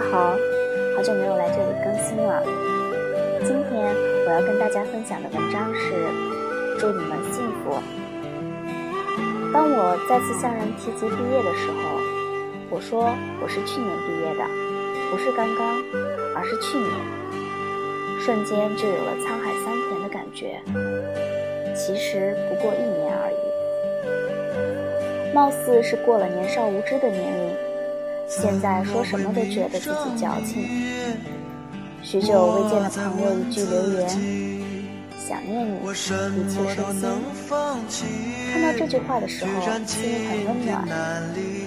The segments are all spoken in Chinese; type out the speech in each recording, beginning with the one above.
家好，好久没有来这里更新了。今天我要跟大家分享的文章是：祝你们幸福。当我再次向人提及毕业的时候，我说我是去年毕业的，不是刚刚，而是去年。瞬间就有了沧海桑田的感觉。其实不过一年而已，貌似是过了年少无知的年龄。现在说什么都觉得自己矫情。许久未见的朋友一句留言：“想念你，一切顺心。”看到这句话的时候，心里很温暖，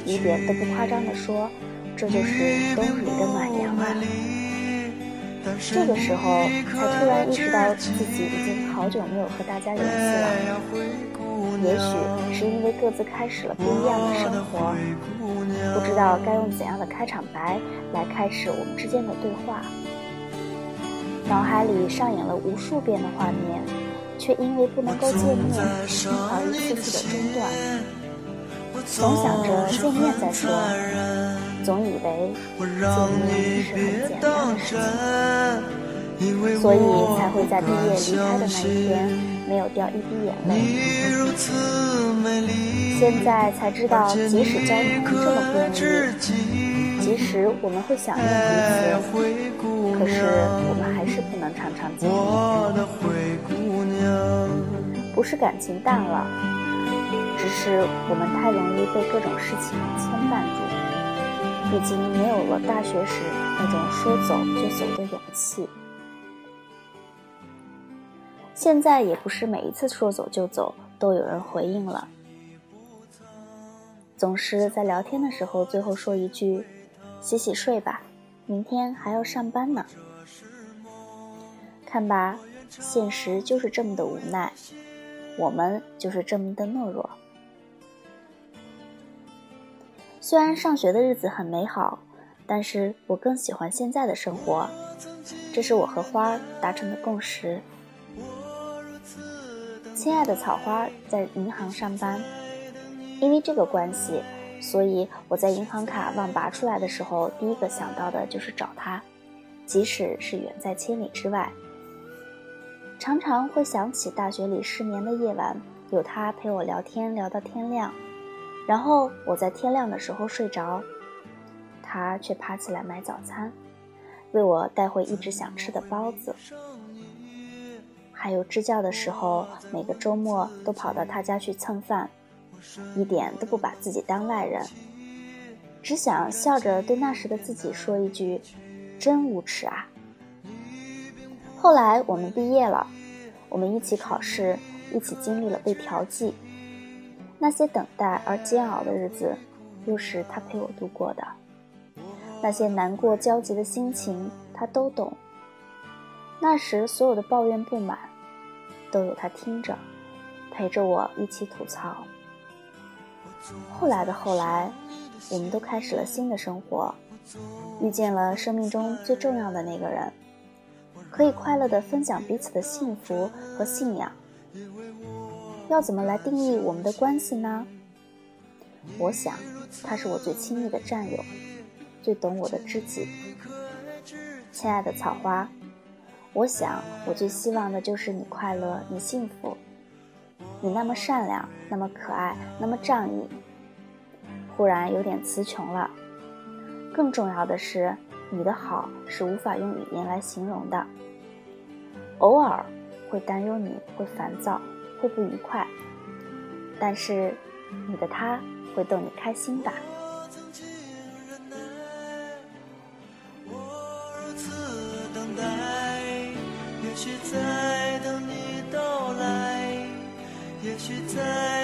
一点都不夸张地说，这就是冬日里的暖阳啊。这个时候才突然意识到自己已经好久没有和大家联系了。也许是因为各自开始了不一样的生活。不知道该用怎样的开场白来开始我们之间的对话，脑海里上演了无数遍的画面，却因为不能够见面而一次次的中断。总想着见面再说，总以为见面是很简单的事情，所以才会在毕业离开的那一天没有掉一滴眼泪。现在才知道，即使交通这么不容易，即使我们会想念彼此，可是我们还是不能常常见面。不是感情淡了，只是我们太容易被各种事情牵绊住，已经没有了大学时那种说走就走的勇气。现在也不是每一次说走就走都有人回应了。总是在聊天的时候，最后说一句：“洗洗睡吧，明天还要上班呢。”看吧，现实就是这么的无奈，我们就是这么的懦弱。虽然上学的日子很美好，但是我更喜欢现在的生活，这是我和花达成的共识。亲爱的草花在银行上班。因为这个关系，所以我在银行卡忘拔出来的时候，第一个想到的就是找他，即使是远在千里之外。常常会想起大学里失眠的夜晚，有他陪我聊天聊到天亮，然后我在天亮的时候睡着，他却爬起来买早餐，为我带回一直想吃的包子。还有支教的时候，每个周末都跑到他家去蹭饭。一点都不把自己当外人，只想笑着对那时的自己说一句：“真无耻啊！”后来我们毕业了，我们一起考试，一起经历了被调剂，那些等待而煎熬的日子，又是他陪我度过的。那些难过焦急的心情，他都懂。那时所有的抱怨不满，都有他听着，陪着我一起吐槽。后来的后来，我们都开始了新的生活，遇见了生命中最重要的那个人，可以快乐的分享彼此的幸福和信仰。要怎么来定义我们的关系呢？我想，他是我最亲密的战友，最懂我的知己。亲爱的草花，我想，我最希望的就是你快乐，你幸福。你那么善良，那么可爱，那么仗义。忽然有点词穷了。更重要的是，你的好是无法用语言来形容的。偶尔会担忧，你会烦躁，会不愉快，但是你的他会逗你开心吧。也许在